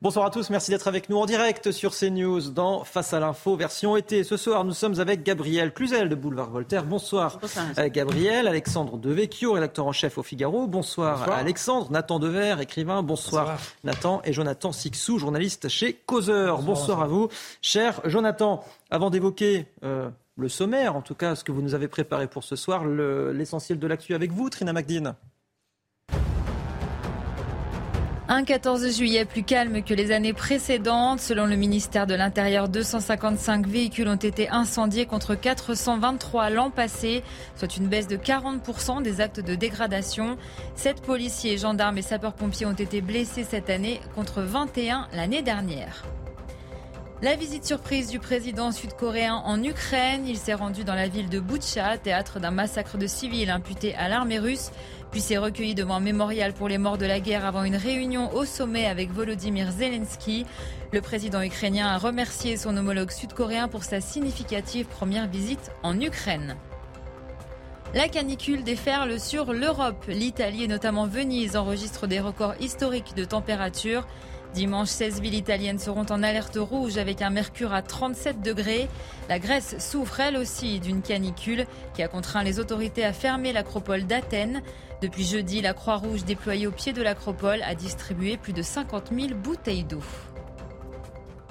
Bonsoir à tous, merci d'être avec nous en direct sur CNews dans Face à l'info version été. Ce soir, nous sommes avec Gabriel Cluzel de Boulevard Voltaire. Bonsoir, Bonsoir euh, Gabriel, Alexandre Devecchio, rédacteur en chef au Figaro. Bonsoir, Alexandre, Nathan Dever, écrivain. Bonsoir, Nathan et Jonathan Sixou, journaliste chez Causeur. Bonsoir, à vous, cher Jonathan. Avant d'évoquer euh, le sommaire, en tout cas ce que vous nous avez préparé pour ce soir, l'essentiel de l'actu avec vous, Trina McDean. Un 14 juillet plus calme que les années précédentes. Selon le ministère de l'Intérieur, 255 véhicules ont été incendiés contre 423 l'an passé, soit une baisse de 40% des actes de dégradation. Sept policiers, gendarmes et sapeurs-pompiers ont été blessés cette année contre 21 l'année dernière. La visite surprise du président sud-coréen en Ukraine. Il s'est rendu dans la ville de Boutcha, théâtre d'un massacre de civils imputé à l'armée russe puis s'est recueilli devant un mémorial pour les morts de la guerre avant une réunion au sommet avec Volodymyr Zelensky. Le président ukrainien a remercié son homologue sud-coréen pour sa significative première visite en Ukraine. La canicule déferle sur l'Europe. L'Italie et notamment Venise enregistrent des records historiques de température. Dimanche, 16 villes italiennes seront en alerte rouge avec un mercure à 37 degrés. La Grèce souffre elle aussi d'une canicule qui a contraint les autorités à fermer l'acropole d'Athènes. Depuis jeudi, la Croix-Rouge déployée au pied de l'acropole a distribué plus de 50 000 bouteilles d'eau.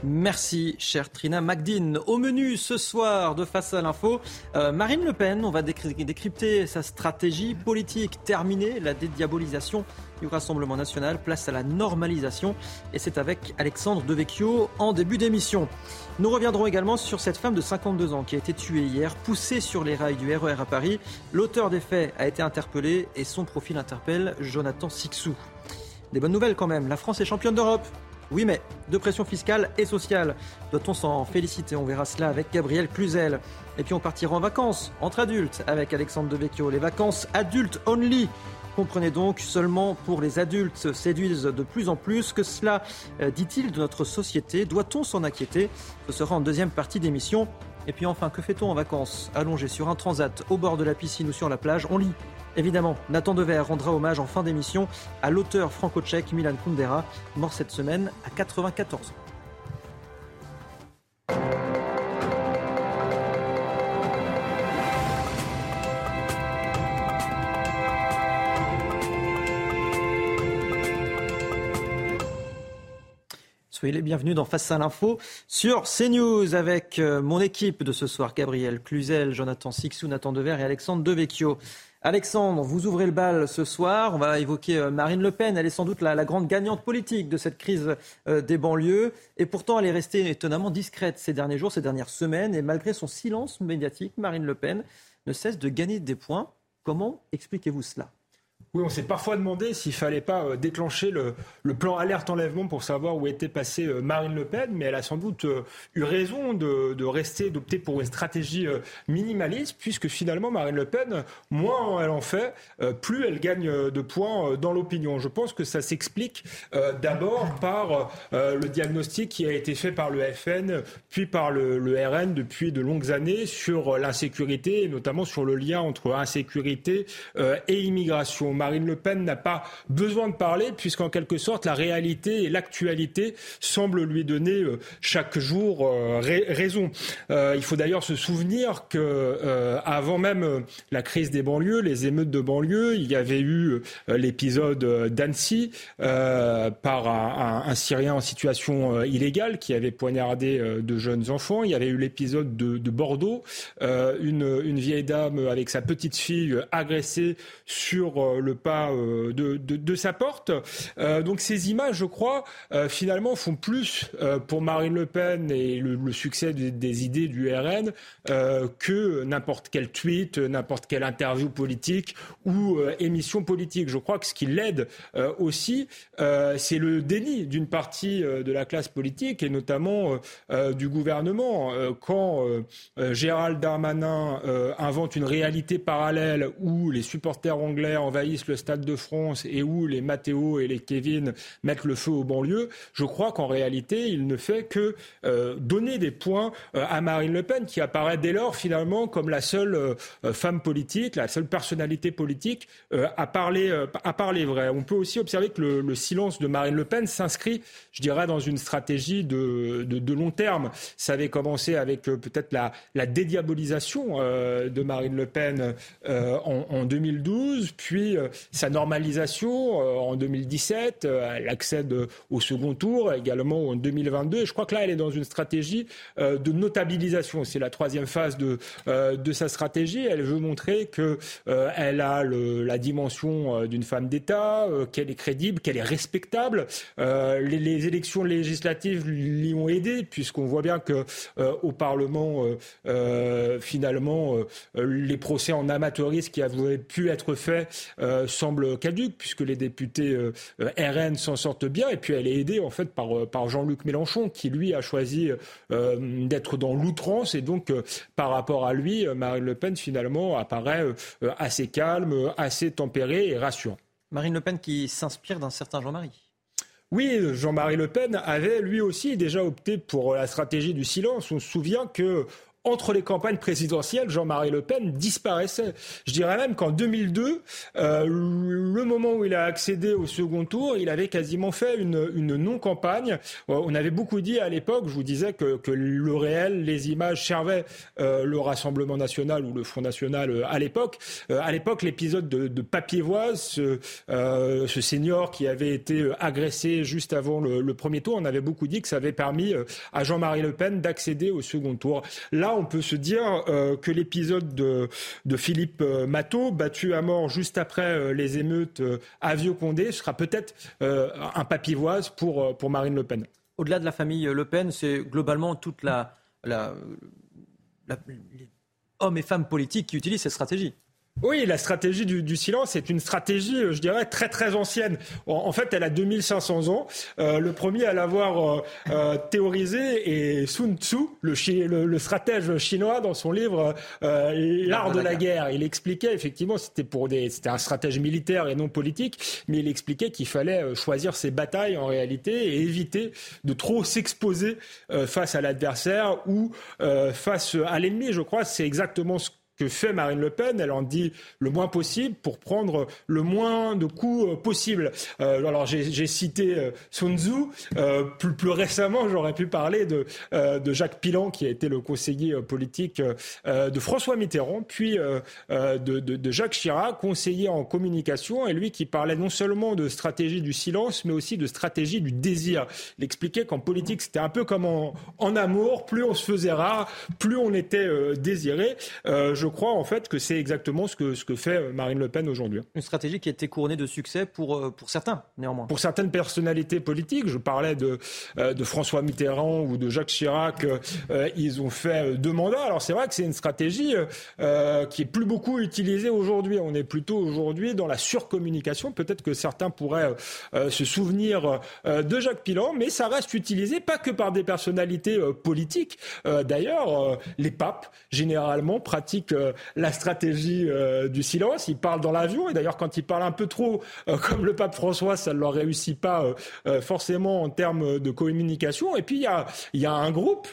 Merci, chère Trina Magdine. Au menu ce soir de Face à l'info, euh, Marine Le Pen, on va décrypter sa stratégie politique terminée, la dédiabolisation du Rassemblement national, place à la normalisation. Et c'est avec Alexandre Devecchio en début d'émission. Nous reviendrons également sur cette femme de 52 ans qui a été tuée hier, poussée sur les rails du RER e à Paris. L'auteur des faits a été interpellé et son profil interpelle Jonathan Sixou. Des bonnes nouvelles quand même, la France est championne d'Europe. Oui, mais de pression fiscale et sociale. Doit-on s'en féliciter? On verra cela avec Gabriel Cluzel. Et puis on partira en vacances entre adultes avec Alexandre Devecchio. Les vacances adultes only. Comprenez donc, seulement pour les adultes séduisent de plus en plus. Que cela euh, dit-il de notre société Doit-on s'en inquiéter? Ce sera en deuxième partie d'émission. Et puis enfin, que fait-on en vacances? Allongé sur un transat, au bord de la piscine ou sur la plage, on lit. Évidemment, Nathan Dever rendra hommage en fin d'émission à l'auteur franco-tchèque Milan Kundera, mort cette semaine à 94 ans. Soyez les bienvenus dans Face à l'info sur CNews avec euh, mon équipe de ce soir, Gabriel Cluzel, Jonathan Sixou, Nathan Dever et Alexandre Devecchio. Alexandre, vous ouvrez le bal ce soir. On va évoquer euh, Marine Le Pen. Elle est sans doute la, grande gagnante politique de cette crise euh, des banlieues. Et pourtant, elle est restée étonnamment discrète ces derniers jours, ces dernières semaines. Et malgré son silence médiatique, Marine Le Pen ne cesse de gagner des points. Comment expliquez-vous cela? Oui, on s'est parfois demandé s'il fallait pas euh, déclencher le, plan alerte enlèvement pour savoir où était passée euh, Marine Le Pen, mais elle a sans doute euh, eu raison de, rester, d'opter pour une stratégie minimaliste, puisque finalement Marine Le Pen, moins elle en fait, plus elle gagne de points dans l'opinion. Je pense que ça s'explique d'abord par le diagnostic qui a été fait par le FN, puis par le, le RN depuis de longues années sur l'insécurité, et notamment sur le lien entre insécurité et immigration. Marine Le Pen n'a pas besoin de parler puisqu'en quelque sorte la réalité et l'actualité semblent lui donner euh, chaque jour euh, raison. Euh, il faut d'ailleurs se souvenir que avant même la crise des banlieues, les émeutes de banlieue, il y avait eu l'épisode d'Annecy par un, Syrien en situation illégale qui avait poignardé de jeunes enfants. Il y avait eu l'épisode de, Bordeaux, une, une, vieille dame avec sa petite fille agressée sur le pas euh, de, sa porte. Euh, donc ces images, je crois, euh, finalement font plus pour Marine Le Pen et le, succès des, idées du RN que n'importe quel tweet, n'importe quelle interview politique ou émission politique. Je crois que ce qui l'aide aussi, c'est le déni d'une partie de la classe politique et notamment du gouvernement. quand Gérald Darmanin invente une réalité parallèle où les supporters anglais envahissent le Stade de France et où les Matteo et les Kevin mettent le feu aux banlieues, je crois qu'en réalité, il ne fait que euh, donner des points euh, à Marine Le Pen, qui apparaît dès lors finalement comme la seule euh, femme politique, la seule personnalité politique à parler, à parler vrai. On peut aussi observer que le, silence de Marine Le Pen s'inscrit, je dirais, dans une stratégie de, de, long terme. Ça avait commencé avec peut-être la, la, dédiabolisation de Marine Le Pen en, en, 2012, puis sa normalisation en 2017. elle accède au second tour également en 2022. Et je crois que là, elle est dans une stratégie euh, de notabilisation. C'est la troisième phase de, euh, de sa stratégie. Elle veut montrer qu'elle euh, a la dimension d'une femme d'État, qu'elle est crédible, qu'elle est respectable. Les, les, élections législatives l'y ont aidé, puisqu'on voit bien que au Parlement, finalement, les procès en amateurisme qui avaient pu être faits semblent caduques, puisque les députés RN s'en sortent bien. Et puis elle est aidée en fait par, par Jean-Luc Mélenchon, qui lui a choisi euh, d'être dans l'outrance et donc euh, par rapport à lui, euh, Marine Le Pen finalement apparaît assez calme, assez tempérée et rassurante. Marine Le Pen qui s'inspire d'un certain Jean-Marie. Oui, Jean-Marie Le Pen avait lui aussi déjà opté pour la stratégie du silence. On se souvient que entre les campagnes présidentielles, Jean-Marie Le Pen disparaissait. Je dirais même qu'en 2002, euh, le moment où il a accédé au second tour, il avait quasiment fait une, une non-campagne. Euh, on avait beaucoup dit à l'époque, je vous disais que, que, le réel, les images servaient euh, le Rassemblement national ou le Front national à l'époque. À l'époque, l'épisode de, de Papiervoise, ce, ce, senior qui avait été agressé juste avant le, le, premier tour, on avait beaucoup dit que ça avait permis à Jean-Marie Le Pen d'accéder au second tour. Là, on peut se dire euh, que l'épisode de, Philippe euh, Matteau, battu à mort juste après euh, les émeutes à Vieux-Condé, sera peut-être un papivoise pour, Marine Le Pen. Au-delà de la famille Le Pen, c'est globalement toute la les hommes et femmes politiques qui utilisent cette stratégie. Oui, la stratégie du, silence est une stratégie, euh, je dirais, très très ancienne. En, fait, elle a 2500 ans. Euh, le premier à l'avoir euh, théorisé est Sun Tzu, le, le, stratège chinois, dans son livre L'art de, la, guerre. Il expliquait effectivement, c'était pour des, c'était un stratège militaire et non politique, mais il expliquait qu'il fallait choisir ses batailles en réalité et éviter de trop s'exposer face à l'adversaire ou face à l'ennemi. Je crois c'est exactement ce que fait Marine Le Pen. Elle en dit le moins possible pour prendre le moins de coups euh, possible. Euh, alors j'ai cité euh, Sun Tzu. Plus, récemment, j'aurais pu parler de, de Jacques Pilan, qui a été le conseiller politique de François Mitterrand, puis de, de, Jacques Chirac, conseiller en communication, et lui qui parlait non seulement de stratégie du silence, mais aussi de stratégie du désir. Il expliquait qu'en politique, c'était un peu comme en, en, amour. Plus on se faisait rare, plus on était désiré. Je crois en fait que c'est exactement ce que, ce que fait euh, Marine Le Pen aujourd'hui. Une stratégie qui a été couronnée de succès pour, euh, pour certains, néanmoins. Pour certaines personnalités politiques, je parlais de, euh, de François Mitterrand ou de Jacques Chirac, ils ont fait deux mandats. Alors c'est vrai que c'est une stratégie qui est plus beaucoup utilisée aujourd'hui. On est plutôt aujourd'hui dans la surcommunication. Peut-être que certains pourraient se souvenir de Jacques Pilan, mais ça reste utilisé pas que par des personnalités politiques. D'ailleurs, les papes, généralement, pratiquent euh, la stratégie euh, du silence. Ils parlent dans l'avion et d'ailleurs quand ils parlent un peu trop, euh, comme le pape François, ça ne leur réussit pas forcément en termes de communication. Et puis il y a, y a un groupe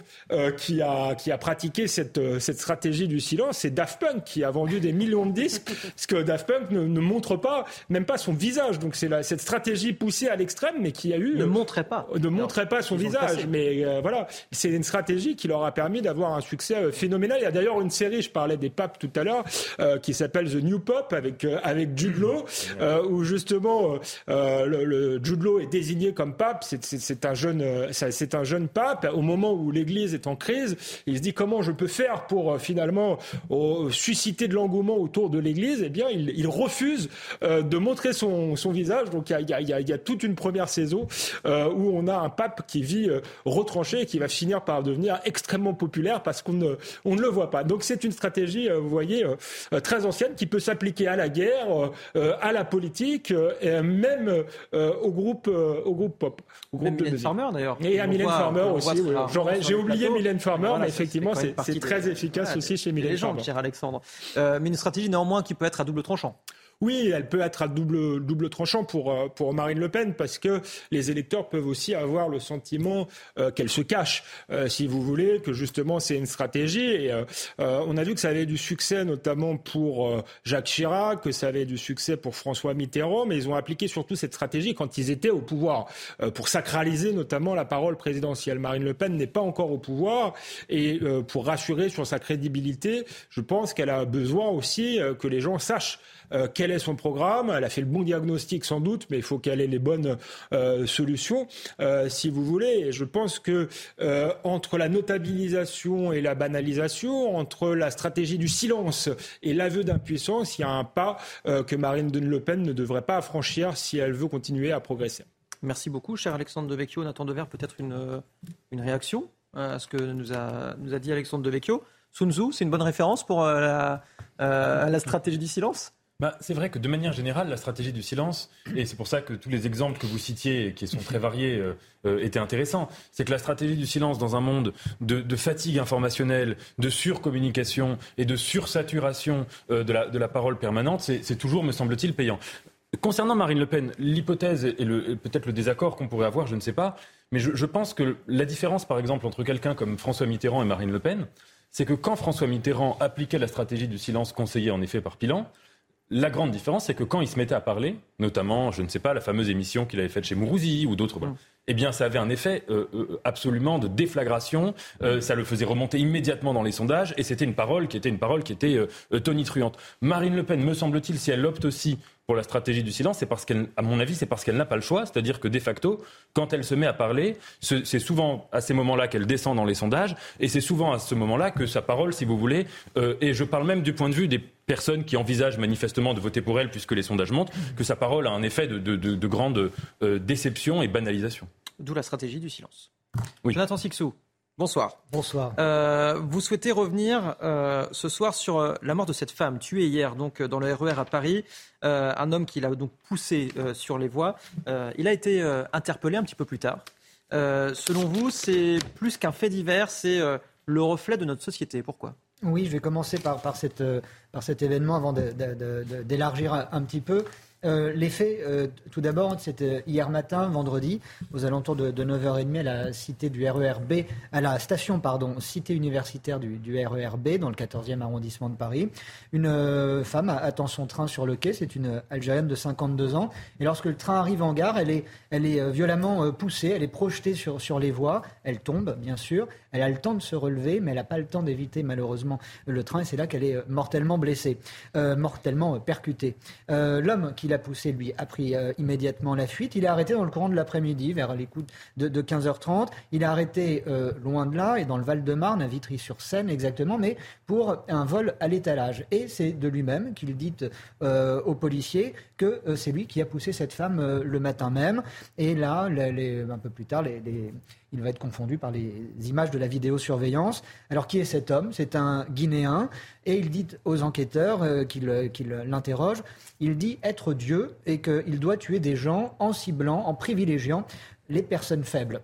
qui, a, qui a pratiqué cette, cette stratégie du silence, c'est Daft Punk qui a vendu des millions de disques, parce que Daft Punk ne, ne montre pas, même pas son visage. Donc c'est cette stratégie poussée à l'extrême, mais qui a eu ne montrait pas, ne montrait pas son visage. Mais voilà, c'est une stratégie qui leur a permis d'avoir un succès phénoménal. Il y a d'ailleurs une série, je parlais des papes tout à l'heure, euh, qui s'appelle The New Pop avec euh, avec Jude Law, euh, où justement le, le, Jude Law est désigné comme pape. C'est un jeune c'est un jeune pape au moment où l'Église est en crise. Il se dit comment je peux faire pour finalement susciter de l'engouement autour de l'Église? Eh bien, il, il refuse de montrer son, son visage. Donc il y a, y, a, y a, toute une première saison où on a un pape qui vit retranché et qui va finir par devenir extrêmement populaire parce qu'on ne, on ne le voit pas. Donc c'est une stratégie euh, vous voyez, euh, euh, très ancienne qui peut s'appliquer à la guerre, à la politique, et même au groupe, au groupe pop. Au groupe de Farmer d'ailleurs. Et à Mylène Farmer aussi. J'ai oublié Mylène Farmer, mais effectivement, c'est très efficace aussi chez Mylène Farmer. cher Alexandre. mais une stratégie néanmoins qui peut être à double tranchant. Oui, elle peut être à double, double tranchant pour, euh, pour Marine Le Pen parce que les électeurs peuvent aussi avoir le sentiment euh, qu'elle se cache, euh, si vous voulez, que justement c'est une stratégie. Et on a vu que ça avait du succès notamment pour Jacques Chirac, que ça avait du succès pour François Mitterrand, mais ils ont appliqué surtout cette stratégie quand ils étaient au pouvoir pour sacraliser notamment la parole présidentielle. Marine Le Pen n'est pas encore au pouvoir et pour rassurer sur sa crédibilité, je pense qu'elle a besoin aussi que les gens sachent euh, quel est son programme. Elle a fait le bon diagnostic sans doute, mais il faut qu'elle ait les bonnes euh, solutions, euh, si vous voulez. Je pense que entre la notabilisation et la banalisation, entre la stratégie du silence et l'aveu d'impuissance, il y a un pas que Marine Le Pen ne devrait pas franchir si elle veut continuer à progresser. Merci beaucoup, cher Alexandre Devecchio. Nathan Dever, peut-être une, une réaction à ce que nous a, nous a dit Alexandre Devecchio. Sun Tzu, c'est une bonne référence pour la stratégie du silence? Bah, c'est vrai que de manière générale, la stratégie du silence, et c'est pour ça que tous les exemples que vous citiez, qui sont très variés, euh, euh, étaient intéressants, c'est que la stratégie du silence dans un monde de, fatigue informationnelle, de surcommunication et de sursaturation euh, de, la, parole permanente, c'est toujours, me semble-t-il, payant. Concernant Marine Le Pen, l'hypothèse et, peut-être le désaccord qu'on pourrait avoir, je ne sais pas, mais je, je pense que la différence, par exemple, entre quelqu'un comme François Mitterrand et Marine Le Pen, c'est que quand François Mitterrand appliquait la stratégie du silence conseillée en effet par Pilan, la grande différence, c'est que quand il se mettait à parler, notamment, je ne sais pas, la fameuse émission qu'il avait faite chez Mourouzi ou d'autres, mm. eh bien, ça avait un effet euh, euh, absolument de déflagration. Euh, ça le faisait remonter immédiatement dans les sondages, et c'était une parole qui était une parole qui était tonitruante. Marine Le Pen, me semble-t-il, si elle opte aussi pour la stratégie du silence, c'est parce qu'elle, à mon avis, c'est parce qu'elle n'a pas le choix. C'est-à-dire que de facto, quand elle se met à parler, c'est souvent à ces moments-là qu'elle descend dans les sondages, et c'est souvent à ce moment-là que sa parole, si vous voulez, euh, et je parle même du point de vue des personnes qui envisagent manifestement de voter pour elle, puisque les sondages montrent, que sa parole a un effet de, grande euh, déception et banalisation. D'où la stratégie du silence. Oui. Jonathan Sixou, Bonsoir. Bonsoir. Euh, vous souhaitez revenir euh, ce soir sur euh, la mort de cette femme tuée hier donc dans le RER e à Paris. un homme qui l'a donc poussé sur les voies. il a été interpellé un petit peu plus tard. selon vous, c'est plus qu'un fait divers, c'est le reflet de notre société. Pourquoi? Oui, je vais commencer par, par, cette, par cet événement avant d'élargir un petit peu. Euh, les faits, euh, tout d'abord, c'était hier matin, vendredi, aux alentours de, 9h30 à la cité du RERB, à la station, pardon, cité universitaire du, RERB, dans le 14e arrondissement de Paris. Une euh, femme attend son train sur le quai, c'est une Algérienne de 52 ans. Et lorsque le train arrive en gare, elle est, elle est violemment poussée, elle est projetée sur, sur les voies, elle tombe, bien sûr. Elle a le temps de se relever, mais elle n'a pas le temps d'éviter, malheureusement, le train. Et c'est là qu'elle est mortellement blessée, mortellement percutée. L'homme qui poussé, lui, a pris euh, immédiatement la fuite. Il est arrêté dans le courant de l'après-midi, vers les de, 15h30. Il est arrêté euh, loin de là, et dans le Val-de-Marne, à Vitry-sur-Seine exactement, mais pour un vol à l'étalage. Et c'est de lui-même qu'il dit euh, aux policiers que c'est lui qui a poussé cette femme le matin même. Et là, un peu plus tard, il va être confondu par les images de la vidéosurveillance. Alors qui est cet homme? C'est un Guinéen et il dit aux enquêteurs euh, euh, qu'il l'interrogent, il dit être Dieu et qu'il doit tuer des gens en ciblant, en privilégiant les personnes faibles.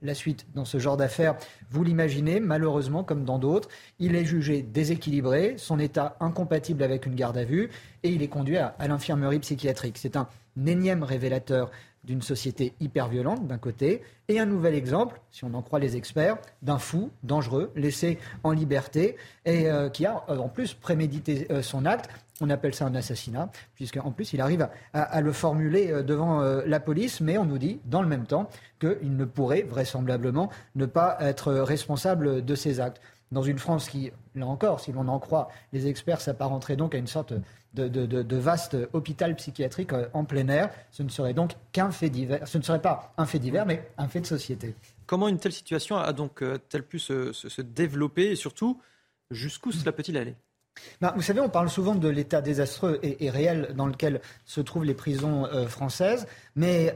La suite dans ce genre d'affaires, vous l'imaginez, malheureusement, comme dans d'autres, il est jugé déséquilibré, son état incompatible avec une garde à vue, et il est conduit à, l'infirmerie psychiatrique. C'est un énième révélateur d'une société hyper violente d'un côté, et un nouvel exemple, si on en croit les experts, d'un fou dangereux laissé en liberté et euh, qui a euh, en plus prémédité euh, son acte. On appelle ça un assassinat, puisqu'en plus il arrive à, le formuler devant la police, mais on nous dit dans le même temps qu'il ne pourrait vraisemblablement ne pas être responsable de ses actes. Dans une France qui, là encore, si l'on en croit les experts, s'apparenterait donc à une sorte de, vaste hôpital psychiatrique euh, en plein air. Ce ne serait donc qu'un fait divers. Ce ne serait pas un fait divers, mais un fait de société. Comment une telle situation a donc euh, t elle pu se, développer et surtout jusqu'où cela peut-il aller? Ben, vous savez, on parle souvent de l'état désastreux et, réel dans lequel se trouvent les prisons euh, françaises, mais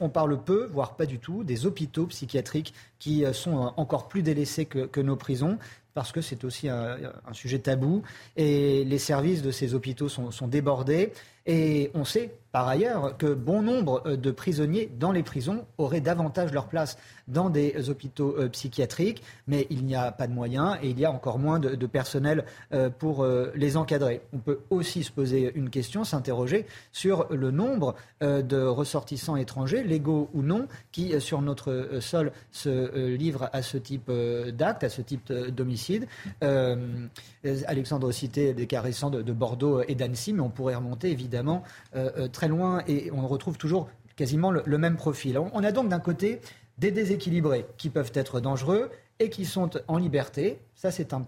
on parle peu, voire pas du tout, des hôpitaux psychiatriques qui sont encore plus délaissés que nos prisons parce que c'est aussi un, sujet tabou. Et les services de ces hôpitaux sont, débordés. Et on sait par ailleurs que bon nombre euh, de prisonniers dans les prisons auraient davantage leur place dans des hôpitaux euh, psychiatriques, mais il n'y a pas de moyens et il y a encore moins de, personnel euh, pour les encadrer. On peut aussi se poser une question, s'interroger sur le nombre de ressortissants étrangers, légaux ou non, qui sur notre sol se livrent à ce type d'acte, à ce type d'homicide. Alexandre citait des cas récents de, Bordeaux et d'Annecy, mais on pourrait remonter évidemment très loin et on retrouve toujours quasiment le, même profil. On a donc d'un côté des déséquilibrés qui peuvent être dangereux et qui sont en liberté. Ça, c'est un,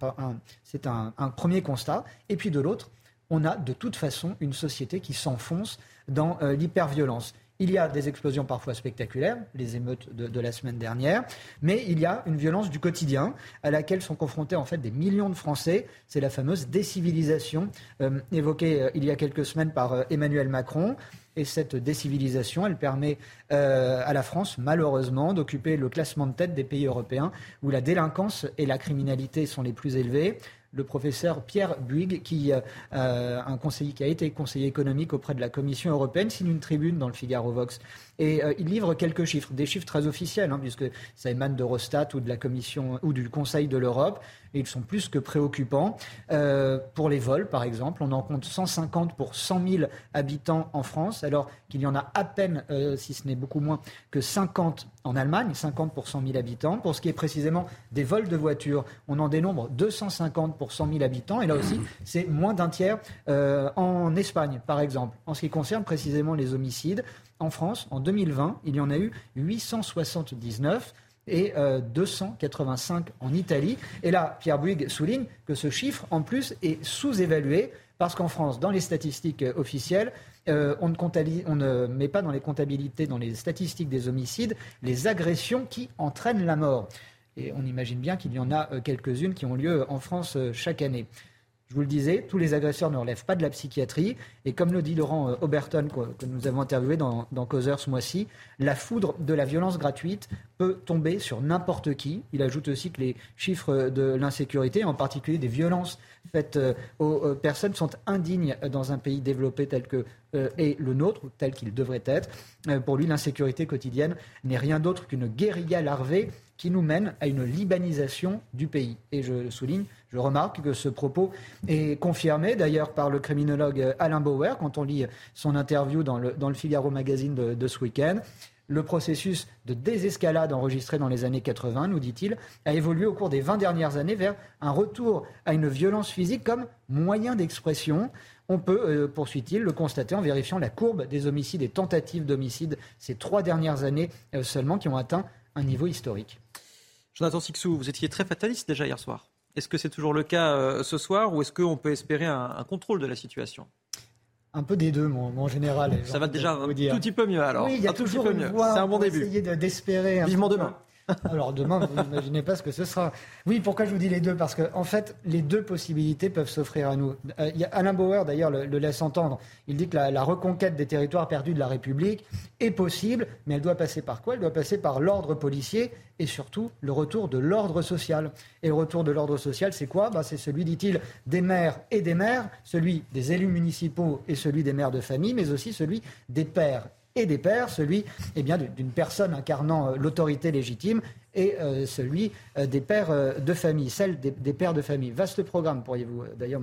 un, premier constat. Et puis de l'autre, on a de toute façon une société qui s'enfonce dans euh, l'hyperviolence. Il y a des explosions parfois spectaculaires, les émeutes de, la semaine dernière, mais il y a une violence du quotidien à laquelle sont confrontés en fait des millions de Français. C'est la fameuse décivilisation euh, évoquée euh, il y a quelques semaines par euh, Emmanuel Macron. Et cette décivilisation, elle permet à la France, malheureusement, d'occuper le classement de tête des pays européens où la délinquance et la criminalité sont les plus élevées le professeur Pierre Buig, qui, euh, euh, un conseiller qui a été conseiller économique auprès de la Commission européenne, signe une tribune dans le Figaro Vox. Et euh, il livre quelques chiffres, des chiffres très officiels, hein, puisque ça émane d'Eurostat ou de la Commission ou du Conseil de l'Europe, et ils sont plus que préoccupants. pour les vols, par exemple, on en compte 150 pour 100 000 habitants en France, alors qu'il y en a à peine, si ce n'est beaucoup moins, que 50 en Allemagne, 50 pour 100 000 habitants. Pour ce qui est précisément des vols de voitures, on en dénombre 250 pour 100 000 habitants. Et là aussi, c'est moins d'un tiers euh, en Espagne, par exemple. En ce qui concerne précisément les homicides, en France, en 2020, il y en a eu 879 et 285 euh, en Italie. Et là, Pierre Bouygues souligne que ce chiffre, en plus, est sous-évalué parce qu'en France, dans les statistiques officielles, euh, on, ne on, ne met pas dans les comptabilités, dans les statistiques des homicides, les agressions qui entraînent la mort. Et on imagine bien qu'il y en a euh, quelques-unes qui ont lieu en France chaque année. Je vous le disais, tous les agresseurs ne relèvent pas de la psychiatrie. Et comme le dit Laurent Oberton, que nous avons interviewé dans, dans Causeur ce mois-ci, la foudre de la violence gratuite peut tomber sur n'importe qui. Il ajoute aussi que les chiffres de l'insécurité, en particulier des violences faites aux personnes, sont indignes dans un pays développé tel que est le nôtre, tel qu'il devrait être. Pour lui, l'insécurité quotidienne n'est rien d'autre qu'une guérilla larvée qui nous mène à une libanisation du pays. Et je souligne, je remarque que ce propos est confirmé d'ailleurs par le criminologue Alain Bauer quand on lit son interview dans le, dans Figaro magazine de, ce week-end. Le processus de désescalade enregistré dans les années 80, nous dit-il, a évolué au cours des 20 dernières années vers un retour à une violence physique comme moyen d'expression. On peut, euh, poursuit-il, le constater en vérifiant la courbe des homicides et tentatives d'homicide ces trois dernières années euh, seulement qui ont atteint un niveau historique. Jonathan Sixou, vous étiez très fataliste déjà hier soir. Est-ce que c'est toujours le cas euh, ce soir ou est-ce qu'on peut espérer un, contrôle de la situation? Un peu des deux, en général. Ça va déjà un tout petit peu mieux alors. Oui, il y a toujours peu mieux. C'est un bon début. Essayer d'espérer. Vivement demain. Alors demain, vous n'imaginez pas ce que ce sera. Oui, pourquoi je vous dis les deux? Parce qu'en en fait, les deux possibilités peuvent s'offrir à nous. Euh, Alain Bauer, d'ailleurs, le, laisse entendre. Il dit que la, reconquête des territoires perdus de la République est possible, mais elle doit passer par quoi? Elle doit passer par l'ordre policier et surtout le retour de l'ordre social. Et le retour de l'ordre social, c'est quoi? Bah, C'est celui, dit-il, des maires et des maires, celui des élus municipaux et celui des maires de famille, mais aussi celui des pères et des pères, celui eh d'une personne incarnant euh, l'autorité légitime et euh, celui euh, des pères de famille, celle des, pères de famille. Vaste programme, pourriez-vous d'ailleurs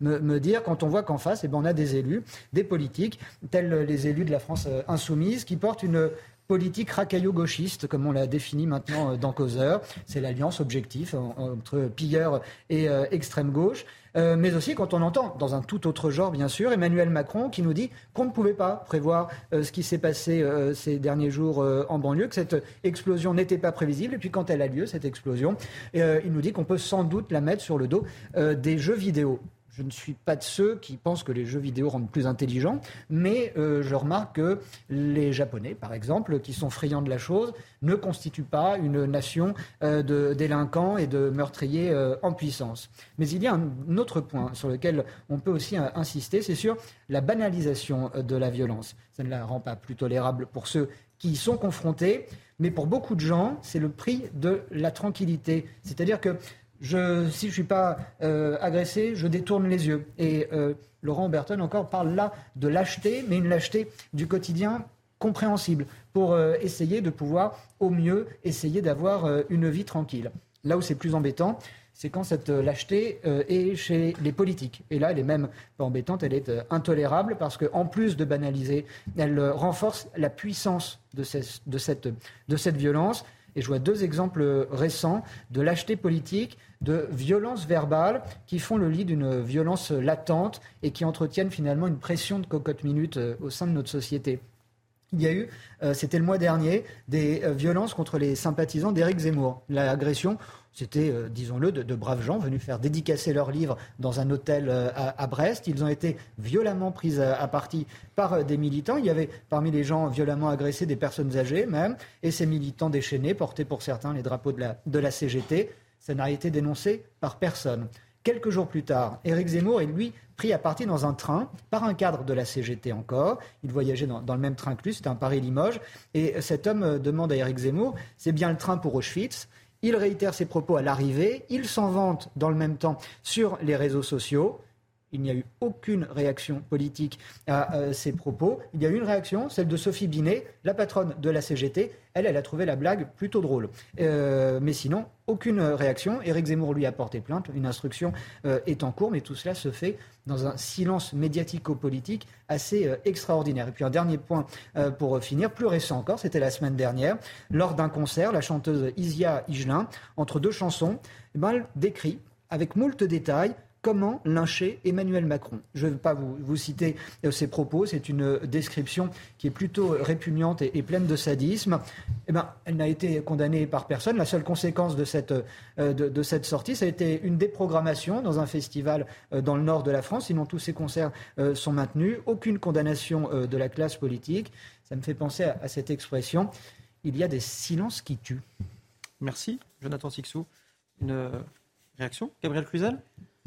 me, dire, quand on voit qu'en face, eh ben, on a des élus, des politiques, tels les élus de la France insoumise, qui portent une politique racaillot-gauchiste, comme on l'a défini maintenant dans Causeur. C'est l'alliance objective entre pilleurs et extrême gauche. Euh, mais aussi quand on entend, dans un tout autre genre bien sûr, Emmanuel Macron qui nous dit qu'on ne pouvait pas prévoir euh, ce qui s'est passé euh, ces derniers jours en banlieue, que cette explosion n'était pas prévisible, et puis quand elle a lieu, cette explosion, il nous dit qu'on peut sans doute la mettre sur le dos des jeux vidéo. Je ne suis pas de ceux qui pensent que les jeux vidéo rendent plus intelligents, mais euh, je remarque que les Japonais, par exemple, qui sont friands de la chose, ne constituent pas une nation euh, de délinquants et de meurtriers euh, en puissance. Mais il y a un autre point sur lequel on peut aussi insister, c'est sur la banalisation de la violence. Ça ne la rend pas plus tolérable pour ceux qui y sont confrontés, mais pour beaucoup de gens, c'est le prix de la tranquillité. C'est-à-dire que si je ne suis pas euh, agressé, je détourne les yeux. Et euh, Laurent Berton encore parle là de lâcheté, mais une lâcheté du quotidien compréhensible pour euh, essayer de pouvoir au mieux essayer d'avoir une vie tranquille. Là où c'est plus embêtant, c'est quand cette lâcheté est chez les politiques. Et là, elle est même pas embêtante, elle est intolérable parce qu'en plus de banaliser, elle renforce la puissance de cette violence. Et je vois deux exemples récents de lâcheté politique, de violences verbales qui font le lit d'une violence latente et qui entretiennent finalement une pression de cocotte minute euh, au sein de notre société. Il y a eu, euh, c'était le mois dernier, des euh, violences contre les sympathisants d'Éric Zemmour. L'agression, c'était, disons-le, de, braves gens venus faire dédicacer leurs livres dans un hôtel à, Brest. Ils ont été violemment pris à, partie par des militants. Il y avait parmi les gens violemment agressés des personnes âgées même, et ces militants déchaînés portaient pour certains les drapeaux de la, CGT. Ça n'a été dénoncé par personne. Quelques jours plus tard, Éric Zemmour est lui pris à partie dans un train par un cadre de la CGT encore. Il voyageait dans, le même train que lui, c'était un Paris-Limoges. Et cet homme euh, demande à Éric Zemmour, c'est bien le train pour Auschwitz? Il réitère ses propos à l'arrivée, il s'en vante dans le même temps sur les réseaux sociaux. Il n'y a eu aucune réaction politique à euh, ces propos. Il y a eu une réaction, celle de Sophie Binet, la patronne de la CGT. Elle, elle a trouvé la blague plutôt drôle. Euh, mais sinon, aucune réaction. Éric Zemmour lui a porté plainte. Une instruction euh, est en cours, mais tout cela se fait dans un silence médiatico-politique assez extraordinaire. Et puis un dernier point pour finir, plus récent encore, c'était la semaine dernière, lors d'un concert, la chanteuse Isia Higelin, entre deux chansons, eh ben, décrit avec moult détails comment lyncher Emmanuel Macron. Je ne vais pas vous, citer euh, ses propos, c'est une description qui est plutôt répugnante et, pleine de sadisme. Eh ben, elle n'a été condamnée par personne. La seule conséquence de cette, euh, de, cette sortie, ça a été une déprogrammation dans un festival euh, dans le nord de la France. Sinon, tous ces concerts sont maintenus. Aucune condamnation de la classe politique. Ça me fait penser à, cette expression. Il y a des silences qui tuent. Merci, Jonathan Sixou. Une réaction? Gabriel Cluzel?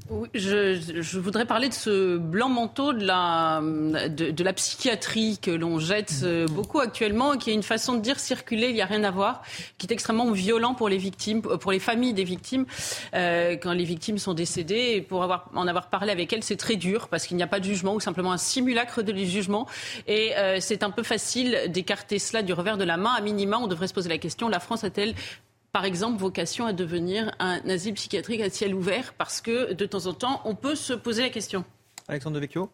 Oui, je, je, voudrais parler de ce blanc manteau de la, de, de la psychiatrie que l'on jette euh, beaucoup actuellement, qui est une façon de dire circuler, il n'y a rien à voir, qui est extrêmement violent pour les victimes, euh, pour les familles des victimes, euh, quand les victimes sont décédées. Et pour avoir, en avoir parlé avec elles, c'est très dur parce qu'il n'y a pas de jugement ou simplement un simulacre de jugement. Et euh, c'est un peu facile d'écarter cela du revers de la main. À minima, on devrait se poser la question la France a-t-elle par exemple, vocation à devenir un asile psychiatrique à ciel ouvert Parce que de temps en temps, on peut se poser la question. Alexandre Devecchio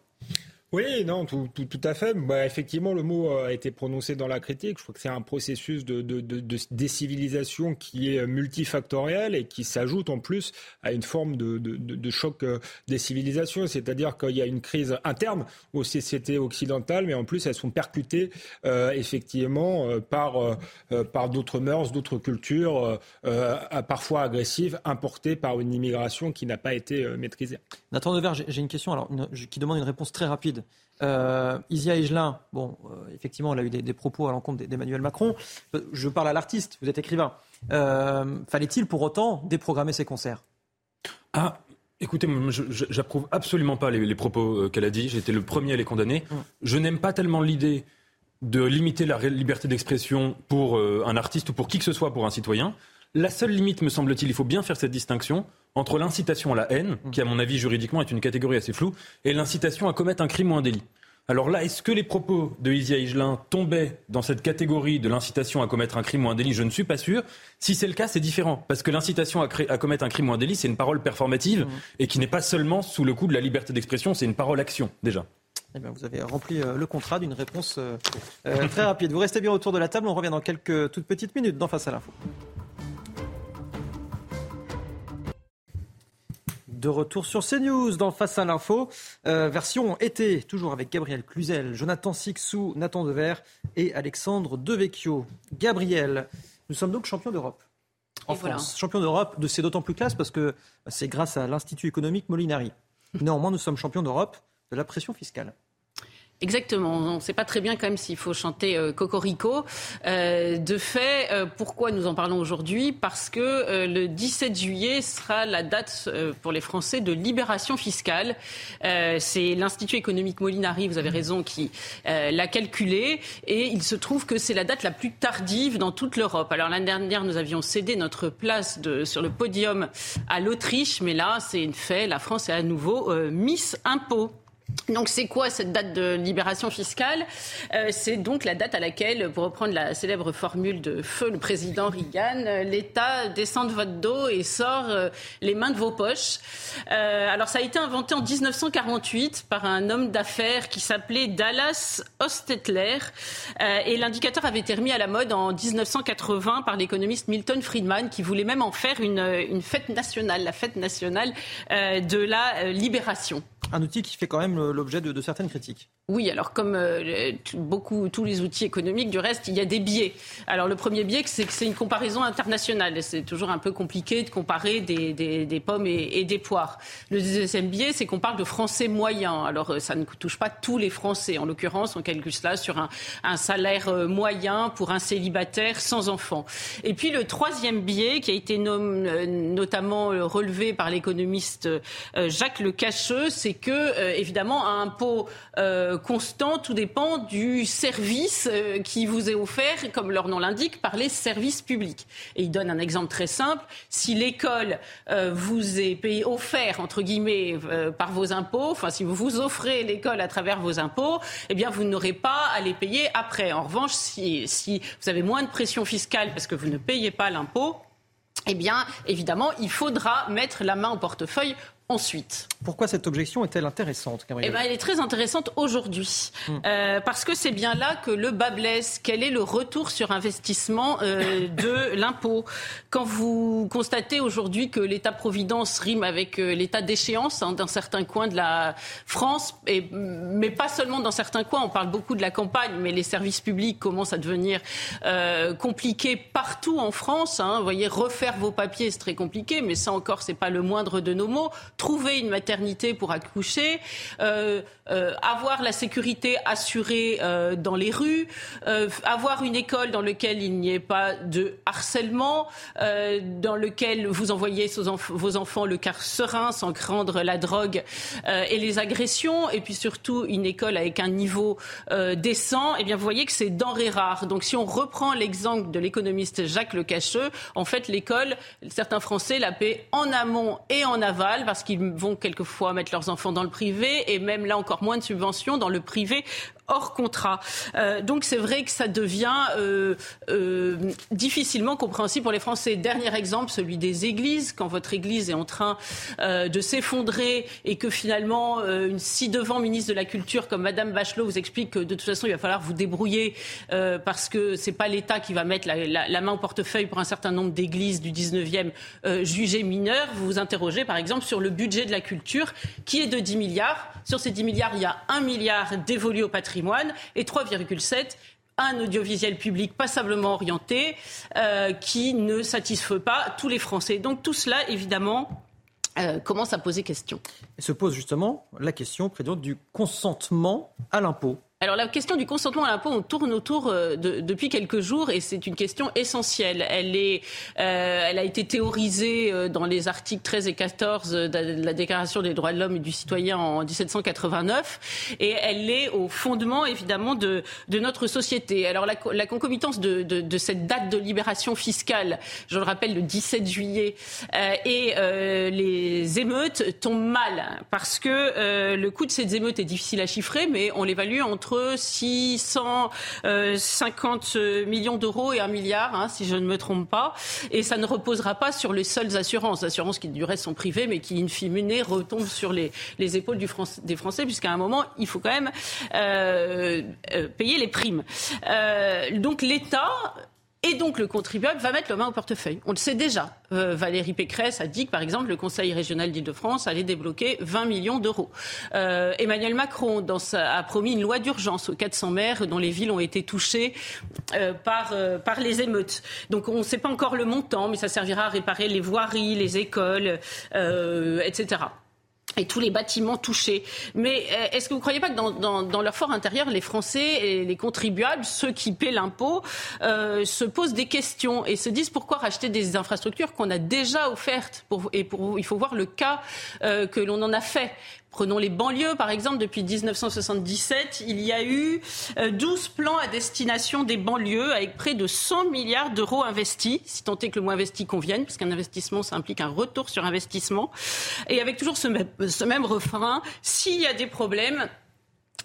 oui, non, tout, à fait. Bah, effectivement, le mot a été prononcé dans la critique. Je crois que c'est un processus de, de, décivilisation qui est multifactoriel et qui s'ajoute en plus à une forme de, choc euh, des civilisations. C'est-à-dire qu'il y a une crise interne aux sociétés occidentales, mais en plus, elles sont percutées euh, effectivement euh, par, par d'autres mœurs, d'autres cultures, parfois agressives, importées par une immigration qui n'a pas été maîtrisée. Nathan Devers, j'ai une question alors, qui demande une réponse très rapide. Euh, Isia Egelin, bon, euh, effectivement, elle a eu des, propos à l'encontre d'Emmanuel Macron. Je parle à l'artiste, vous êtes écrivain. Euh, fallait-il pour autant déprogrammer ses concerts? Ah, Écoutez, j'approuve absolument pas les, propos qu'elle a dit. J'étais le premier à les condamner. Je n'aime pas tellement l'idée de limiter la liberté d'expression pour un artiste ou pour qui que ce soit, pour un citoyen. La seule limite, me semble-t-il, il faut bien faire cette distinction entre l'incitation à la haine, qui à mon avis juridiquement est une catégorie assez floue, et l'incitation à commettre un crime ou un délit. Alors là, est-ce que les propos de Isia Higelin tombaient dans cette catégorie de l'incitation à commettre un crime ou un délit? Je ne suis pas sûr. Si c'est le cas, c'est différent. Parce que l'incitation à, commettre un crime ou un délit, c'est une parole performative mmh. et qui n'est pas seulement sous le coup de la liberté d'expression, c'est une parole-action, déjà. Eh bien, vous avez rempli euh, le contrat d'une réponse euh, euh, très rapide. Vous restez bien autour de la table. On revient dans quelques toutes petites minutes dans Face à l'info. De retour sur CNews dans Face à l'info. Euh, version été, toujours avec Gabriel Cluzel, Jonathan Sixou, Nathan Dever et Alexandre Devecchio. Gabriel, nous sommes donc champions d'Europe. En France. Champions d'Europe, c'est d'autant plus classe parce que c'est grâce à l'Institut économique Molinari. Néanmoins, nous sommes champions d'Europe de la pression fiscale. Exactement. On ne sait pas très bien quand même s'il faut chanter euh, Cocorico. Euh, de fait, euh, pourquoi nous en parlons aujourd'hui? Parce que euh, le 17 juillet sera la date pour les Français de libération fiscale. c'est l'Institut économique Molinari, vous avez raison, qui l'a calculé. Et il se trouve que c'est la date la plus tardive dans toute l'Europe. Alors l'année dernière, nous avions cédé notre place de, sur le podium à l'Autriche. Mais là, c'est une fait. La France est à nouveau Miss Impôt. Donc c'est quoi cette date de libération fiscale? Euh, C'est donc la date à laquelle, pour reprendre la célèbre formule de feu le président Reagan, euh, l'État descend de votre dos et sort euh, les mains de vos poches. alors ça a été inventé en 1948 par un homme d'affaires qui s'appelait Dallas Ostetler et l'indicateur avait été remis à la mode en 1980 par l'économiste Milton Friedman qui voulait même en faire une fête nationale, la fête nationale de la libération. Un outil qui fait quand même l'objet de, certaines critiques. Oui, alors comme euh, beaucoup tous les outils économiques, du reste, il y a des biais. Alors le premier biais, c'est que c'est une comparaison internationale. C'est toujours un peu compliqué de comparer des, pommes et, des poires. Le deuxième biais, c'est qu'on parle de français moyen. Alors euh, ça ne touche pas tous les Français. En l'occurrence, on calcule cela sur un, salaire euh, moyen pour un célibataire sans enfant. Et puis le troisième biais, qui a été notamment relevé par l'économiste Jacques Le Cacheux, c'est que évidemment un impôt constant, tout dépend du service euh, qui vous est offert, comme leur nom l'indique, par les services publics. Et il donne un exemple très simple. Si l'école euh, vous est payée, offert, entre guillemets, euh, par vos impôts, enfin, si vous vous offrez l'école à travers vos impôts, eh bien, vous n'aurez pas à les payer après. En revanche, si, si vous avez moins de pression fiscale parce que vous ne payez pas l'impôt, eh bien, évidemment, il faudra mettre la main au portefeuille ensuite. Pourquoi cette objection est-elle intéressante eh ben, Elle est très intéressante aujourd'hui. Hmm. Euh, parce que c'est bien là que le bas blesse. Quel est le retour sur investissement euh, de l'impôt? Quand vous constatez aujourd'hui que l'État-providence rime avec euh, l'État d'échéance hein, dans certains coins de la France, et, mais pas seulement dans certains coins, on parle beaucoup de la campagne, mais les services publics commencent à devenir compliqués partout en France. Hein. Vous voyez, refaire vos papiers, c'est très compliqué, mais ça encore, c'est pas le moindre de nos mots trouver une maternité pour accoucher, euh, euh, avoir la sécurité assurée euh, dans les rues, avoir une école dans laquelle il n'y ait pas de harcèlement, dans lequel vous envoyez vos enfants le quart serein sans craindre la drogue et les agressions, et puis surtout une école avec un niveau décent, eh bien vous voyez que c'est denrée rare. Donc si on reprend l'exemple de l'économiste Jacques Le Cacheux, en fait l'école, certains Français la paient en amont et en aval parce qu'ils vont quelquefois mettre leurs enfants dans le privé et même là encore moins de subventions dans le privé hors contrat. Euh, donc c'est vrai que ça devient euh, euh, difficilement compréhensible pour les Français. Dernier exemple, celui des églises. Quand votre église est en train de s'effondrer et que finalement une si devant ministre de la Culture comme Madame Bachelot vous explique que de toute façon il va falloir vous débrouiller parce que c'est pas l'État qui va mettre la, main au portefeuille pour un certain nombre d'églises du 19e jugées mineures, vous vous interrogez par exemple sur le budget de la culture qui est de 10 milliards. Sur ces 10 milliards, il y a 1 milliard dévolu au patrimoine et 3,7 un audiovisuel public passablement orienté euh, qui ne satisfait pas tous les Français. Donc tout cela, évidemment, euh, commence à poser question. Se pose justement la question, du consentement à l'impôt. Alors la question du consentement à l'impôt, on tourne autour euh, de, depuis quelques jours et c'est une question essentielle. Elle, est, euh, elle a été théorisée euh, dans les articles 13 et 14 de la Déclaration des droits de l'homme et du citoyen en 1789 et elle est au fondement évidemment de, de notre société. Alors la, la concomitance de, de, cette date de libération fiscale, je le rappelle le 17 juillet, euh, et les émeutes tombent mal parce que le coût de ces émeutes est difficile à chiffrer mais on l'évalue entre 650 euh, millions d'euros et un milliard, hein, si je ne me trompe pas. Et ça ne reposera pas sur les seules assurances, assurances qui du reste sont privées, mais qui in fine retombent sur les, les épaules des Français, puisqu'à un moment, il faut quand même euh, euh, payer les primes. donc l'État et donc le contribuable va mettre la main au portefeuille. On le sait déjà. Euh, Valérie Pécresse a dit que, par exemple, le Conseil régional d'Île-de-France allait débloquer 20 millions d'euros. Euh, Emmanuel Macron a promis une loi d'urgence aux 400 maires dont les villes ont été touchées euh, par, par les émeutes. Donc on ne sait pas encore le montant, mais ça servira à réparer les voiries, les écoles, etc. et tous les bâtiments touchés. Mais euh, est-ce que vous ne croyez pas que dans, leur fort intérieur, les Français et les contribuables, ceux qui paient l'impôt, euh, se posent des questions et se disent pourquoi racheter des infrastructures qu'on a déjà offertes Et pour, il faut voir le cas euh, que l'on en a fait. Prenons les banlieues, par exemple, depuis 1977, il y a eu 12 plans à destination des banlieues avec près de 100 milliards d'euros investis, si tant est que le mot investi convienne, puisqu'un investissement, ça implique un retour sur investissement. Et avec toujours ce même, ce même refrain, s'il y a des problèmes,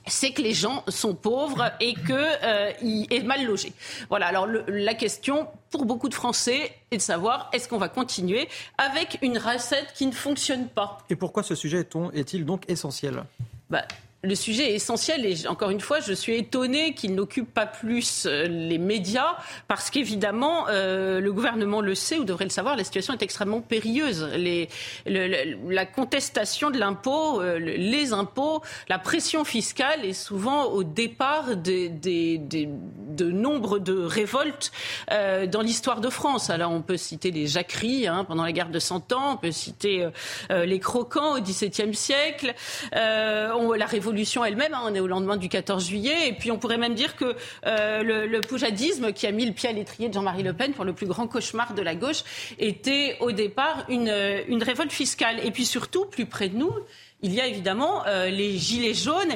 c'est que les gens sont pauvres et qu'ils euh, est mal logés. Voilà. Alors la question pour beaucoup de Français est de savoir est-ce qu'on va continuer avec une recette qui ne fonctionne pas? Et pourquoi ce sujet est-il donc essentiel? Bah, le sujet est essentiel et encore une fois, je suis étonnée qu'il n'occupe pas plus euh, les médias parce qu'évidemment, euh, le gouvernement le sait ou devrait le savoir, la situation est extrêmement périlleuse. La contestation de l'impôt, euh, les impôts, la pression fiscale est souvent au départ de nombre de révoltes dans l'histoire de France. Alors on peut citer les jacqueries hein, pendant la guerre de Cent Ans, on peut citer les croquants au XVIIe siècle, la révolution elle-même. Hein, on est au lendemain du 14 juillet. Et puis on pourrait même dire que euh, le, poujadisme, qui a mis le pied à l'étrier de Jean-Marie Le Pen pour le plus grand cauchemar de la gauche, était au départ une, une révolte fiscale. Et puis surtout, plus près de nous, il y a évidemment euh, les gilets jaunes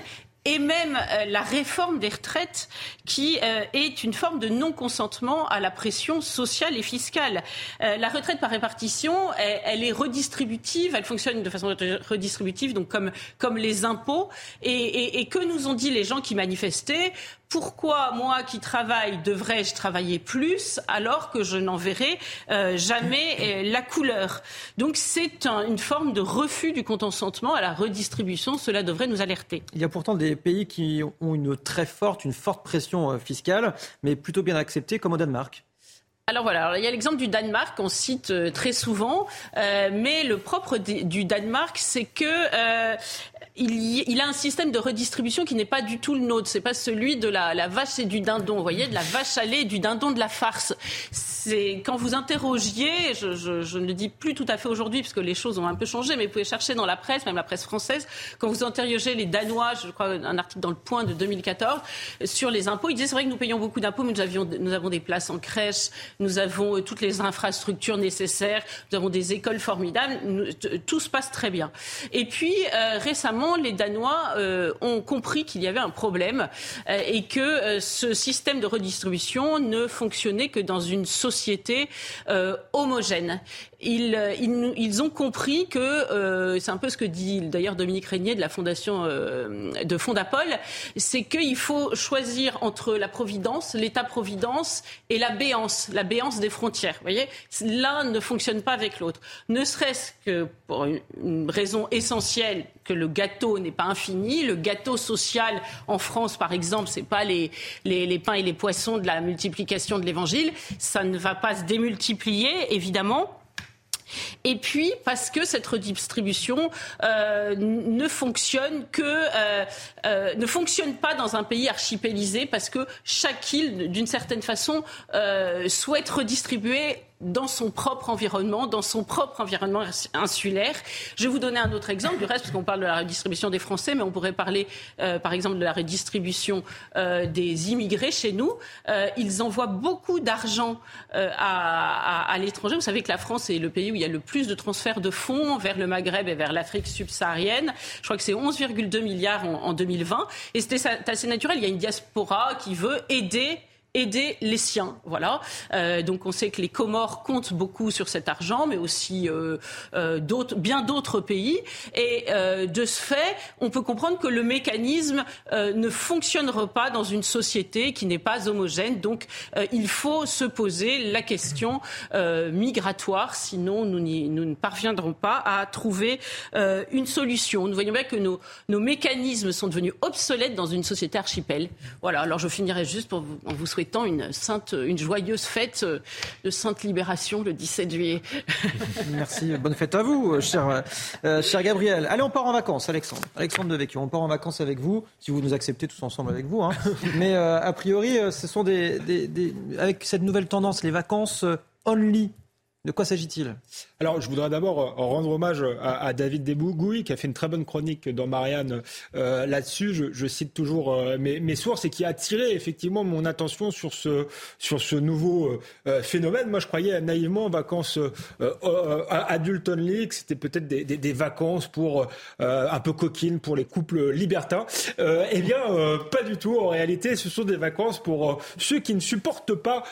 et même euh, la réforme des retraites qui euh, est une forme de non-consentement à la pression sociale et fiscale. Euh, la retraite par répartition, elle, est redistributive, elle fonctionne de façon redistributive, donc comme, les impôts. Et que nous ont dit les gens qui manifestaient? Pourquoi moi qui travaille devrais-je travailler plus alors que je n'en verrai euh, jamais euh, la couleur Donc c'est une forme de refus du consentement à la redistribution. Cela devrait nous alerter. Il y a pourtant des pays qui ont une très forte, une forte pression euh, fiscale, mais plutôt bien acceptée, comme au Danemark. Alors voilà, il y a l'exemple du Danemark qu'on cite très souvent, mais le propre du Danemark, c'est que il, a un système de redistribution qui n'est pas du tout le nôtre. C'est pas celui de la, vache et du dindon. Vous voyez, de la vache à lait et du dindon de la farce. Quand vous interrogiez, je, ne le dis plus tout à fait aujourd'hui parce que les choses ont un peu changé, mais vous pouvez chercher dans la presse, même la presse française, quand vous interrogez les Danois, je crois un article dans le Point de 2014 sur les impôts, ils disaient c'est vrai que nous payons beaucoup d'impôts, mais nous avons des places en crèche, nous avons euh, toutes les infrastructures nécessaires, nous avons des écoles formidables, tout se passe très bien. Et puis euh, récemment les Danois euh, ont compris qu'il y avait un problème euh, et que euh, ce système de redistribution ne fonctionnait que dans une société homogène. Ils, ils, ont compris que, c'est un peu ce que dit d'ailleurs Dominique Régnier de la fondation de Fondapol, c'est qu'il faut choisir entre la providence, l'État-providence et la béance, la béance des frontières. Vous voyez, l'un ne fonctionne pas avec l'autre. Ne serait-ce que pour une raison essentielle que le gâteau n'est pas infini. Le gâteau social en France, par exemple, c'est pas les, les, pains et les poissons de la multiplication de l'évangile. Ça ne va pas se démultiplier, évidemment. Et puis parce que cette redistribution euh, ne fonctionne que euh, euh, ne fonctionne pas dans un pays archipélisé parce que chaque île, d'une certaine façon, souhaite redistribuer dans son propre environnement, dans son propre environnement insulaire. Je vais vous donner un autre exemple, du reste, parce qu'on parle de la redistribution des Français, mais on pourrait parler, euh, par exemple, de la redistribution euh, des immigrés chez nous. Euh, ils envoient beaucoup d'argent à, à, l'étranger. Vous savez que la France est le pays où il y a le plus de transferts de fonds vers le Maghreb et vers l'Afrique subsaharienne. Je crois que c'est 11,2 milliards en, en 2020. Et c'était assez naturel. Il y a une diaspora qui veut aider aider les siens. Voilà. Euh, donc on sait que les Comores comptent beaucoup sur cet argent, mais aussi euh, euh, bien d'autres pays. Et de ce fait, on peut comprendre que le mécanisme ne fonctionnera pas dans une société qui n'est pas homogène. Donc il faut se poser la question migratoire, sinon nous, ne parviendrons pas à trouver une solution. Nous voyons bien que nos, mécanismes sont devenus obsolètes dans une société archipel. Voilà. Alors je finirai juste pour vous, en une, sainte, une joyeuse fête de Sainte Libération le 17 juillet. Merci, bonne fête à vous, cher, euh, cher Gabriel. Allez, on part en vacances, Alexandre. Alexandre Devecchio, on part en vacances avec vous, si vous nous acceptez tous ensemble avec vous. Hein. Mais euh, a priori, euh, ce sont des, des, avec cette nouvelle tendance, les vacances only De quoi s'agit-il? Alors, je voudrais d'abord euh, rendre hommage à, David Desbougouilles, qui a fait une très bonne chronique dans Marianne euh, là-dessus. Je, cite toujours euh, mes, sources et qui a attiré effectivement mon attention sur ce, sur ce nouveau phénomène. Moi, je croyais naïvement en vacances à, Adulton League. C'était peut-être des, vacances pour un peu coquines pour les couples libertins. eh bien, pas du tout. En réalité, ce sont des vacances pour ceux qui ne supportent pas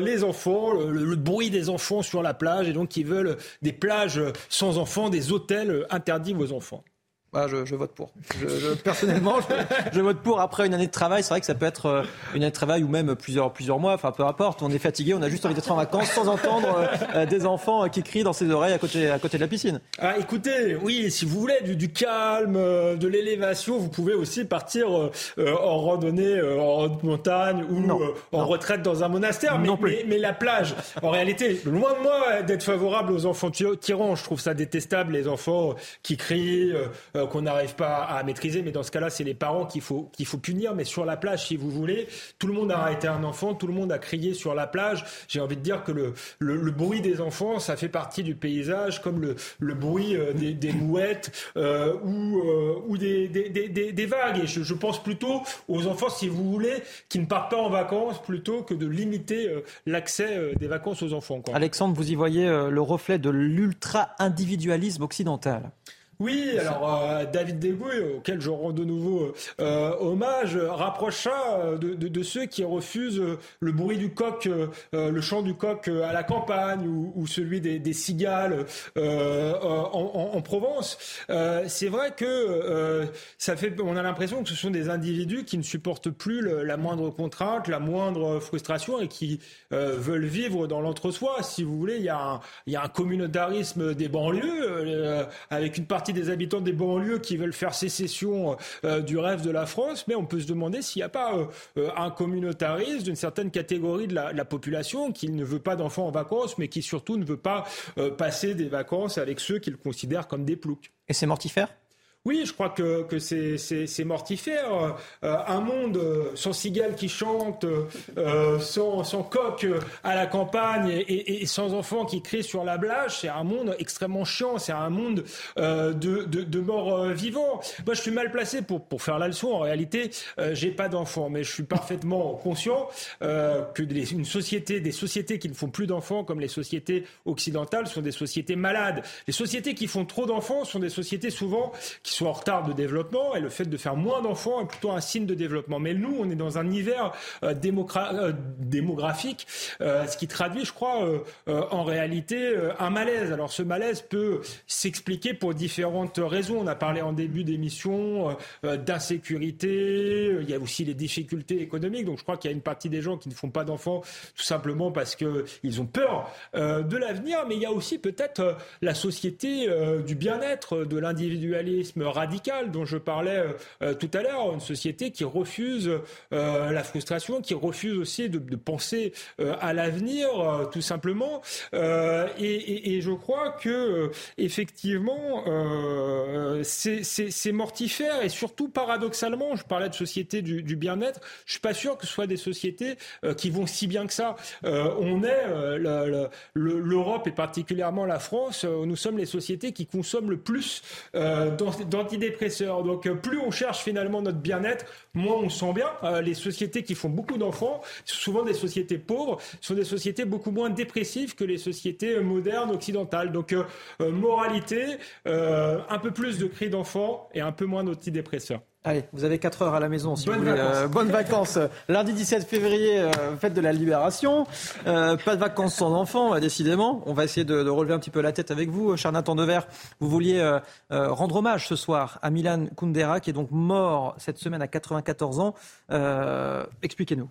les enfants, le bruit des enfants sur la plage et donc qui veulent des plages sans enfants, des hôtels interdits aux enfants. Ah, je, je, vote pour. Je, personnellement, je, vote pour. Après une année de travail, c'est vrai que ça peut être euh, une année de travail ou même plusieurs, plusieurs mois, enfin peu importe. On est fatigué, on a juste envie d'être en vacances sans entendre euh, euh, des enfants qui crient dans ses oreilles à côté, à côté de la piscine. Ah, écoutez, oui, si vous voulez du, du calme, de l'élévation, vous pouvez aussi partir en randonnée en haute montagne ou en retraite dans un monastère. Mais, mais, mais, la plage, en réalité, loin de moi d'être favorable aux enfants tyrans. Je trouve ça détestable, les enfants qui crient. Euh, qu'on n'arrive pas à maîtriser. Mais dans ce cas-là, c'est les parents qu'il faut, punir. Mais sur la plage, si vous voulez, tout le monde a arrêté un enfant, tout le monde a crié sur la plage. J'ai envie de dire que le, bruit des enfants, ça fait partie du paysage, comme le, bruit euh, des, mouettes euh, ou, des, vagues. Et je, pense plutôt aux enfants, si vous voulez, qui ne partent pas en vacances, plutôt que de limiter l'accès des vacances aux enfants. Alexandre, vous y voyez le reflet de l'ultra-individualisme occidental oui, alors euh, David Degouy, auquel je rends de nouveau euh, hommage, rapproche ça de, ceux qui refusent le bruit du coq, euh, le chant du coq à la campagne ou, celui des, cigales en, en, Provence. C'est vrai que ça fait, on a l'impression que ce sont des individus qui ne supportent plus la moindre contrainte, la moindre frustration et qui veulent vivre dans l'entre-soi. Si vous voulez, il y a un communautarisme des banlieues avec une partie des habitants des banlieues qui veulent faire sécession euh, du rêve de la France, mais on peut se demander s'il n'y a pas euh, euh, un communautarisme d'une certaine catégorie de la, population qui ne veut pas d'enfants en vacances, mais qui surtout ne veut pas passer des vacances avec ceux qu'il considère comme des ploucs. Et c'est mortifère? Oui, je crois que, que c'est mortifère. Euh, un monde euh, sans cigales qui chantent, euh, sans, sans coq à la campagne et, sans enfants qui crient sur la plage, c'est un monde extrêmement chiant, c'est un monde de, de, morts vivants. Moi, je suis mal placé pour, pour faire la leçon. En réalité, j'ai pas d'enfants, mais je suis parfaitement conscient que une société, des sociétés qui ne font plus d'enfants, comme les sociétés occidentales, sont des sociétés malades. Les sociétés qui font trop d'enfants sont des sociétés souvent qui sont en retard de développement et le fait de faire moins d'enfants est plutôt un signe de développement. Mais nous, on est dans un hiver euh, euh, démographique, euh, ce qui traduit, je crois, en réalité un malaise. Alors ce malaise peut s'expliquer pour différentes raisons. On a parlé en début d'émission d'insécurité, il y a aussi les difficultés économiques. Donc je crois qu'il y a une partie des gens qui ne font pas d'enfants tout simplement parce qu'ils ont peur de l'avenir. Mais il y a aussi peut-être la société du bien-être, de l'individualisme radical dont je parlais euh, euh, tout à l'heure, une société qui refuse euh, la frustration, qui refuse aussi de, penser à l'avenir, tout simplement. Et, je crois que effectivement, c'est mortifère et surtout paradoxalement, je parlais de société du, bien-être, je suis pas sûr que ce soit des sociétés qui vont si bien que ça. on est l'Europe et particulièrement la France, nous sommes les sociétés qui consomment le plus dans, d'antidépresseurs. Donc euh, plus on cherche finalement notre bien-être, moins on sent bien. Euh, les sociétés qui font beaucoup d'enfants, souvent des sociétés pauvres, sont des sociétés beaucoup moins dépressives que les sociétés euh, modernes occidentales. Donc moralité, un peu plus de cris d'enfants et un peu moins d'antidépresseurs. Allez, vous avez 4 heures à la maison si vous voulez. Euh, bonnes vacances. Lundi 17 février, euh, fête de la libération. Euh, pas de vacances sans enfants, décidément. On va essayer de, relever un petit peu la tête avec vous. Cher Nathan Dever, vous vouliez rendre hommage ce soir à Milan Kundera, qui est donc mort cette semaine à 94 ans. Expliquez-nous.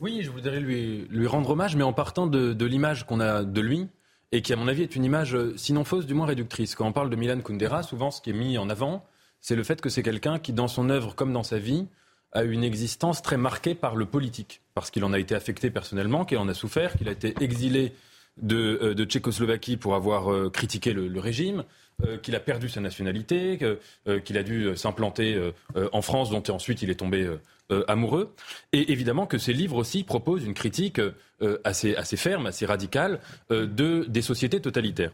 Oui, je voudrais lui, lui rendre hommage, mais en partant de, de l'image qu'on a de lui, et qui, à mon avis, est une image, sinon fausse, du moins réductrice. Quand on parle de Milan Kundera, souvent, ce qui est mis en avant, c'est le fait que c'est quelqu'un qui, dans son œuvre comme dans sa vie, a une existence très marquée par le politique, parce qu'il en a été affecté personnellement, qu'il en a souffert, qu'il a été exilé de, de Tchécoslovaquie pour avoir critiqué le, régime, qu'il a perdu sa nationalité, qu'il a dû s'implanter en France, dont ensuite il est tombé amoureux. Et évidemment que ces livres aussi proposent une critique assez, assez ferme, assez radicale de, des sociétés totalitaires.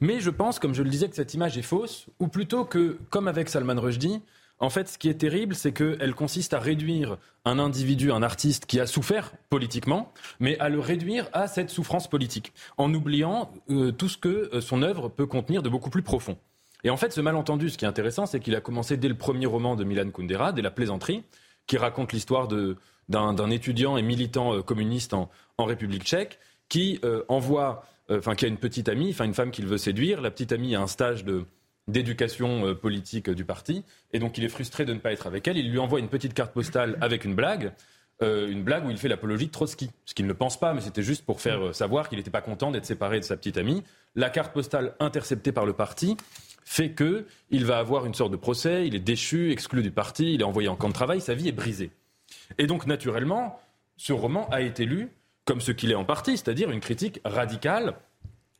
Mais je pense, comme je le disais, que cette image est fausse, ou plutôt que, comme avec Salman Rushdie, en fait, ce qui est terrible, c'est qu'elle consiste à réduire un individu, un artiste qui a souffert politiquement, mais à le réduire à cette souffrance politique, en oubliant euh, tout ce que euh, son œuvre peut contenir de beaucoup plus profond. Et en fait, ce malentendu, ce qui est intéressant, c'est qu'il a commencé dès le premier roman de Milan Kundera, dès La plaisanterie, qui raconte l'histoire d'un étudiant et militant euh, communiste en, République tchèque, qui envoie, enfin, qui a une petite amie, enfin, une femme qu'il veut séduire. La petite amie a un stage de d'éducation euh, politique du parti. Et donc il est frustré de ne pas être avec elle. Il lui envoie une petite carte postale avec une blague. Euh, une blague où il fait l'apologie de Trotsky. Ce qu'il ne pense pas, mais c'était juste pour faire euh, savoir qu'il n'était pas content d'être séparé de sa petite amie. La carte postale interceptée par le parti fait que il va avoir une sorte de procès, il est déchu, exclu du parti, il est envoyé en camp de travail, sa vie est brisée. Et donc naturellement, ce roman a été lu comme ce qu'il est en partie, c'est-à-dire une critique radicale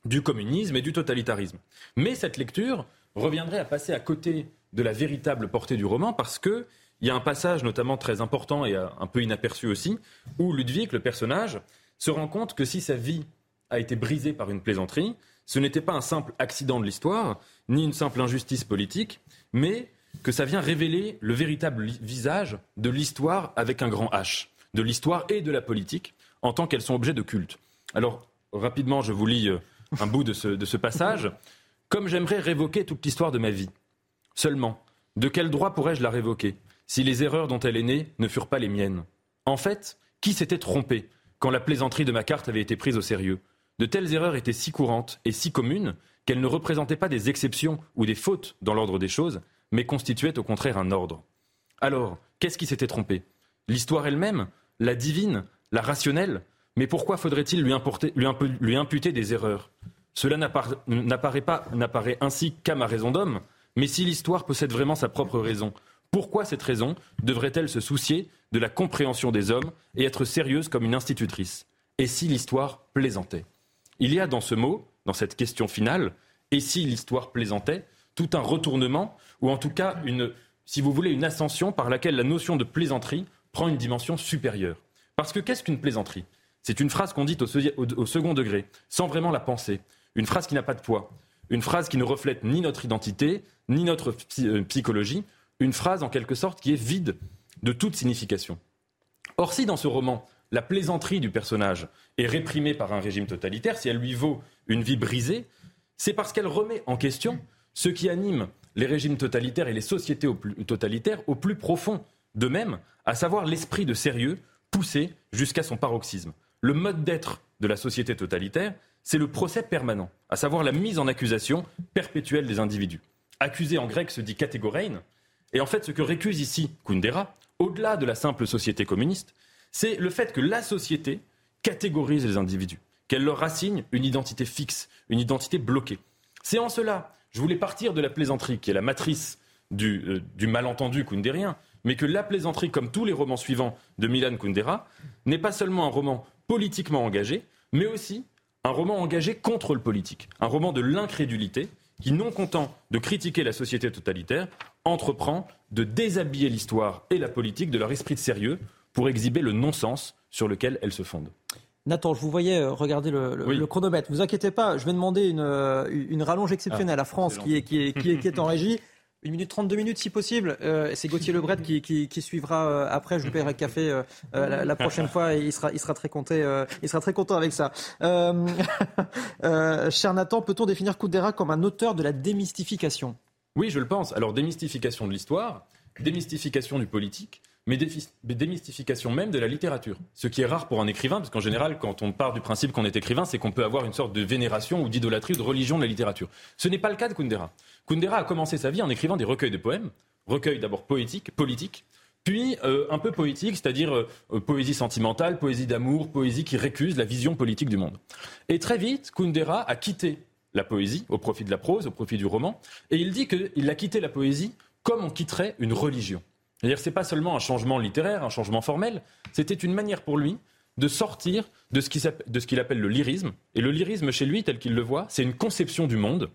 du communisme et du totalitarisme. Mais cette lecture reviendrait à passer à côté de la véritable portée du roman parce que il y a un passage notamment très important et euh, un peu inaperçu aussi, où Ludwig, le personnage, se rend compte que si sa vie a été brisée par une plaisanterie, ce n'était pas un simple accident de l'histoire, ni une simple injustice politique, mais que ça vient révéler le véritable visage de l'histoire avec un grand H, de l'histoire et de la politique, en tant qu'elles sont objets de culte. Alors, rapidement, je vous lis euh, un bout de ce, de ce passage. Comme j'aimerais révoquer toute l'histoire de ma vie. Seulement, de quel droit pourrais-je la révoquer si les erreurs dont elle est née ne furent pas les miennes? En fait, qui s'était trompé quand la plaisanterie de ma carte avait été prise au sérieux? De telles erreurs étaient si courantes et si communes qu'elles ne représentaient pas des exceptions ou des fautes dans l'ordre des choses, mais constituaient au contraire un ordre. Alors, qu'est-ce qui s'était trompé? L'histoire elle-même La divine La rationnelle. Mais pourquoi faudrait-il lui, lui imputer des erreurs? Cela n'apparaît ainsi qu'à ma raison d'homme, mais si l'histoire possède vraiment sa propre raison, pourquoi cette raison devrait-elle se soucier de la compréhension des hommes et être sérieuse comme une institutrice? Et si l'histoire plaisantait? Il y a dans ce mot, dans cette question finale, et si l'histoire plaisantait, tout un retournement, ou en tout cas une, si vous voulez, une ascension par laquelle la notion de plaisanterie prend une dimension supérieure. Parce que qu'est-ce qu'une plaisanterie? C'est une phrase qu'on dit au second degré, sans vraiment la penser. Une phrase qui n'a pas de poids, une phrase qui ne reflète ni notre identité, ni notre euh, psychologie, une phrase en quelque sorte qui est vide de toute signification. Or, si dans ce roman, la plaisanterie du personnage est réprimée par un régime totalitaire, si elle lui vaut une vie brisée, c'est parce qu'elle remet en question ce qui anime les régimes totalitaires et les sociétés totalitaires au plus profond d'eux-mêmes, à savoir l'esprit de sérieux poussé jusqu'à son paroxysme. Le mode d'être de la société totalitaire, c'est le procès permanent, à savoir la mise en accusation perpétuelle des individus. Accusé en grec se dit catégorein, et en fait ce que récuse ici Kundera, au-delà de la simple société communiste, c'est le fait que la société catégorise les individus, qu'elle leur assigne une identité fixe, une identité bloquée. C'est en cela, je voulais partir de la plaisanterie, qui est la matrice du, euh, du malentendu kundérien, mais que la plaisanterie, comme tous les romans suivants de Milan Kundera, n'est pas seulement un roman politiquement engagé, mais aussi un roman engagé contre le politique, un roman de l'incrédulité qui, non content de critiquer la société totalitaire, entreprend de déshabiller l'histoire et la politique de leur esprit de sérieux pour exhiber le non-sens sur lequel elles se fondent. Nathan, je vous voyais euh, regarder le, chronomètre. Ne vous inquiétez pas, je vais demander une, euh, une rallonge exceptionnelle à ah, France qui est, qui, est, qui, est, qui est en régie. Une minute 32 minutes si possible. Euh, c'est Gauthier Lebret qui, suivra euh, après. Je vous paierai le café euh, la, prochaine fois et il sera, il sera, très, content, il sera très content avec ça. cher Nathan, peut-on définir Kundera comme un auteur de la démystification? Oui, je le pense. Alors démystification de l'histoire, démystification du politique mais démystification même de la littérature. Ce qui est rare pour un écrivain, parce qu'en général, quand on part du principe qu'on est écrivain, c'est qu'on peut avoir une sorte de vénération ou d'idolâtrie ou de religion de la littérature. Ce n'est pas le cas de Kundera. Kundera a commencé sa vie en écrivant des recueils de poèmes, recueils d'abord poétiques, politiques, puis euh, un peu poétiques, c'est-à-dire euh, poésie sentimentale, poésie d'amour, poésie qui récuse la vision politique du monde. Et très vite, Kundera a quitté la poésie au profit de la prose, au profit du roman, et il dit qu'il a quitté la poésie comme on quitterait une religion. C'est-à-dire, c'est pas seulement un changement littéraire, un changement formel, c'était une manière pour lui de sortir de ce qu'il appelle le lyrisme. Et le lyrisme, chez lui, tel qu'il le voit, c'est une conception du monde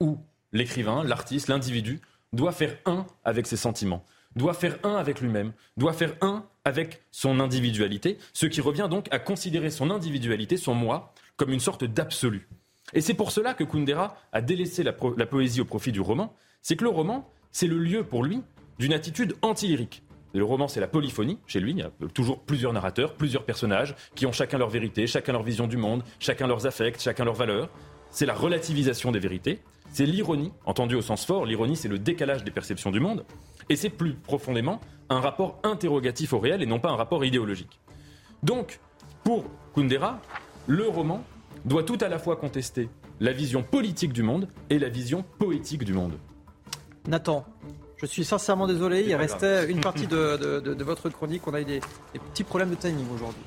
où l'écrivain, l'artiste, l'individu doit faire un avec ses sentiments, doit faire un avec lui-même, doit faire un avec son individualité, ce qui revient donc à considérer son individualité, son moi, comme une sorte d'absolu. Et c'est pour cela que Kundera a délaissé la, la poésie au profit du roman, c'est que le roman, c'est le lieu pour lui d'une attitude anti-lyrique. Le roman, c'est la polyphonie. Chez lui, il y a toujours plusieurs narrateurs, plusieurs personnages qui ont chacun leur vérité, chacun leur vision du monde, chacun leurs affects, chacun leurs valeurs. C'est la relativisation des vérités. C'est l'ironie, entendue au sens fort. L'ironie, c'est le décalage des perceptions du monde. Et c'est plus profondément un rapport interrogatif au réel et non pas un rapport idéologique. Donc, pour Kundera, le roman doit tout à la fois contester la vision politique du monde et la vision poétique du monde. Nathan, je suis sincèrement désolé, il restait une partie de, votre chronique. On a eu des, petits problèmes de timing aujourd'hui.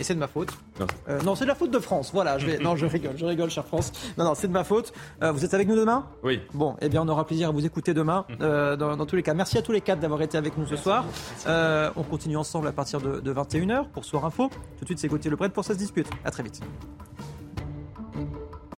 Et c'est de ma faute. Non, euh, c'est de la faute de France. Voilà, je vais... non, je rigole, je rigole, chère France. Non, non, c'est de ma faute. Euh, vous êtes avec nous demain? Oui. Bon, eh bien, on aura plaisir à vous écouter demain, euh, dans, tous les cas. Merci à tous les quatre d'avoir été avec nous ce soir. on continue ensemble à partir de, 21h pour Soir Info. Tout de suite, c'est Gauthier Lebret pour Ça se dispute. À très vite.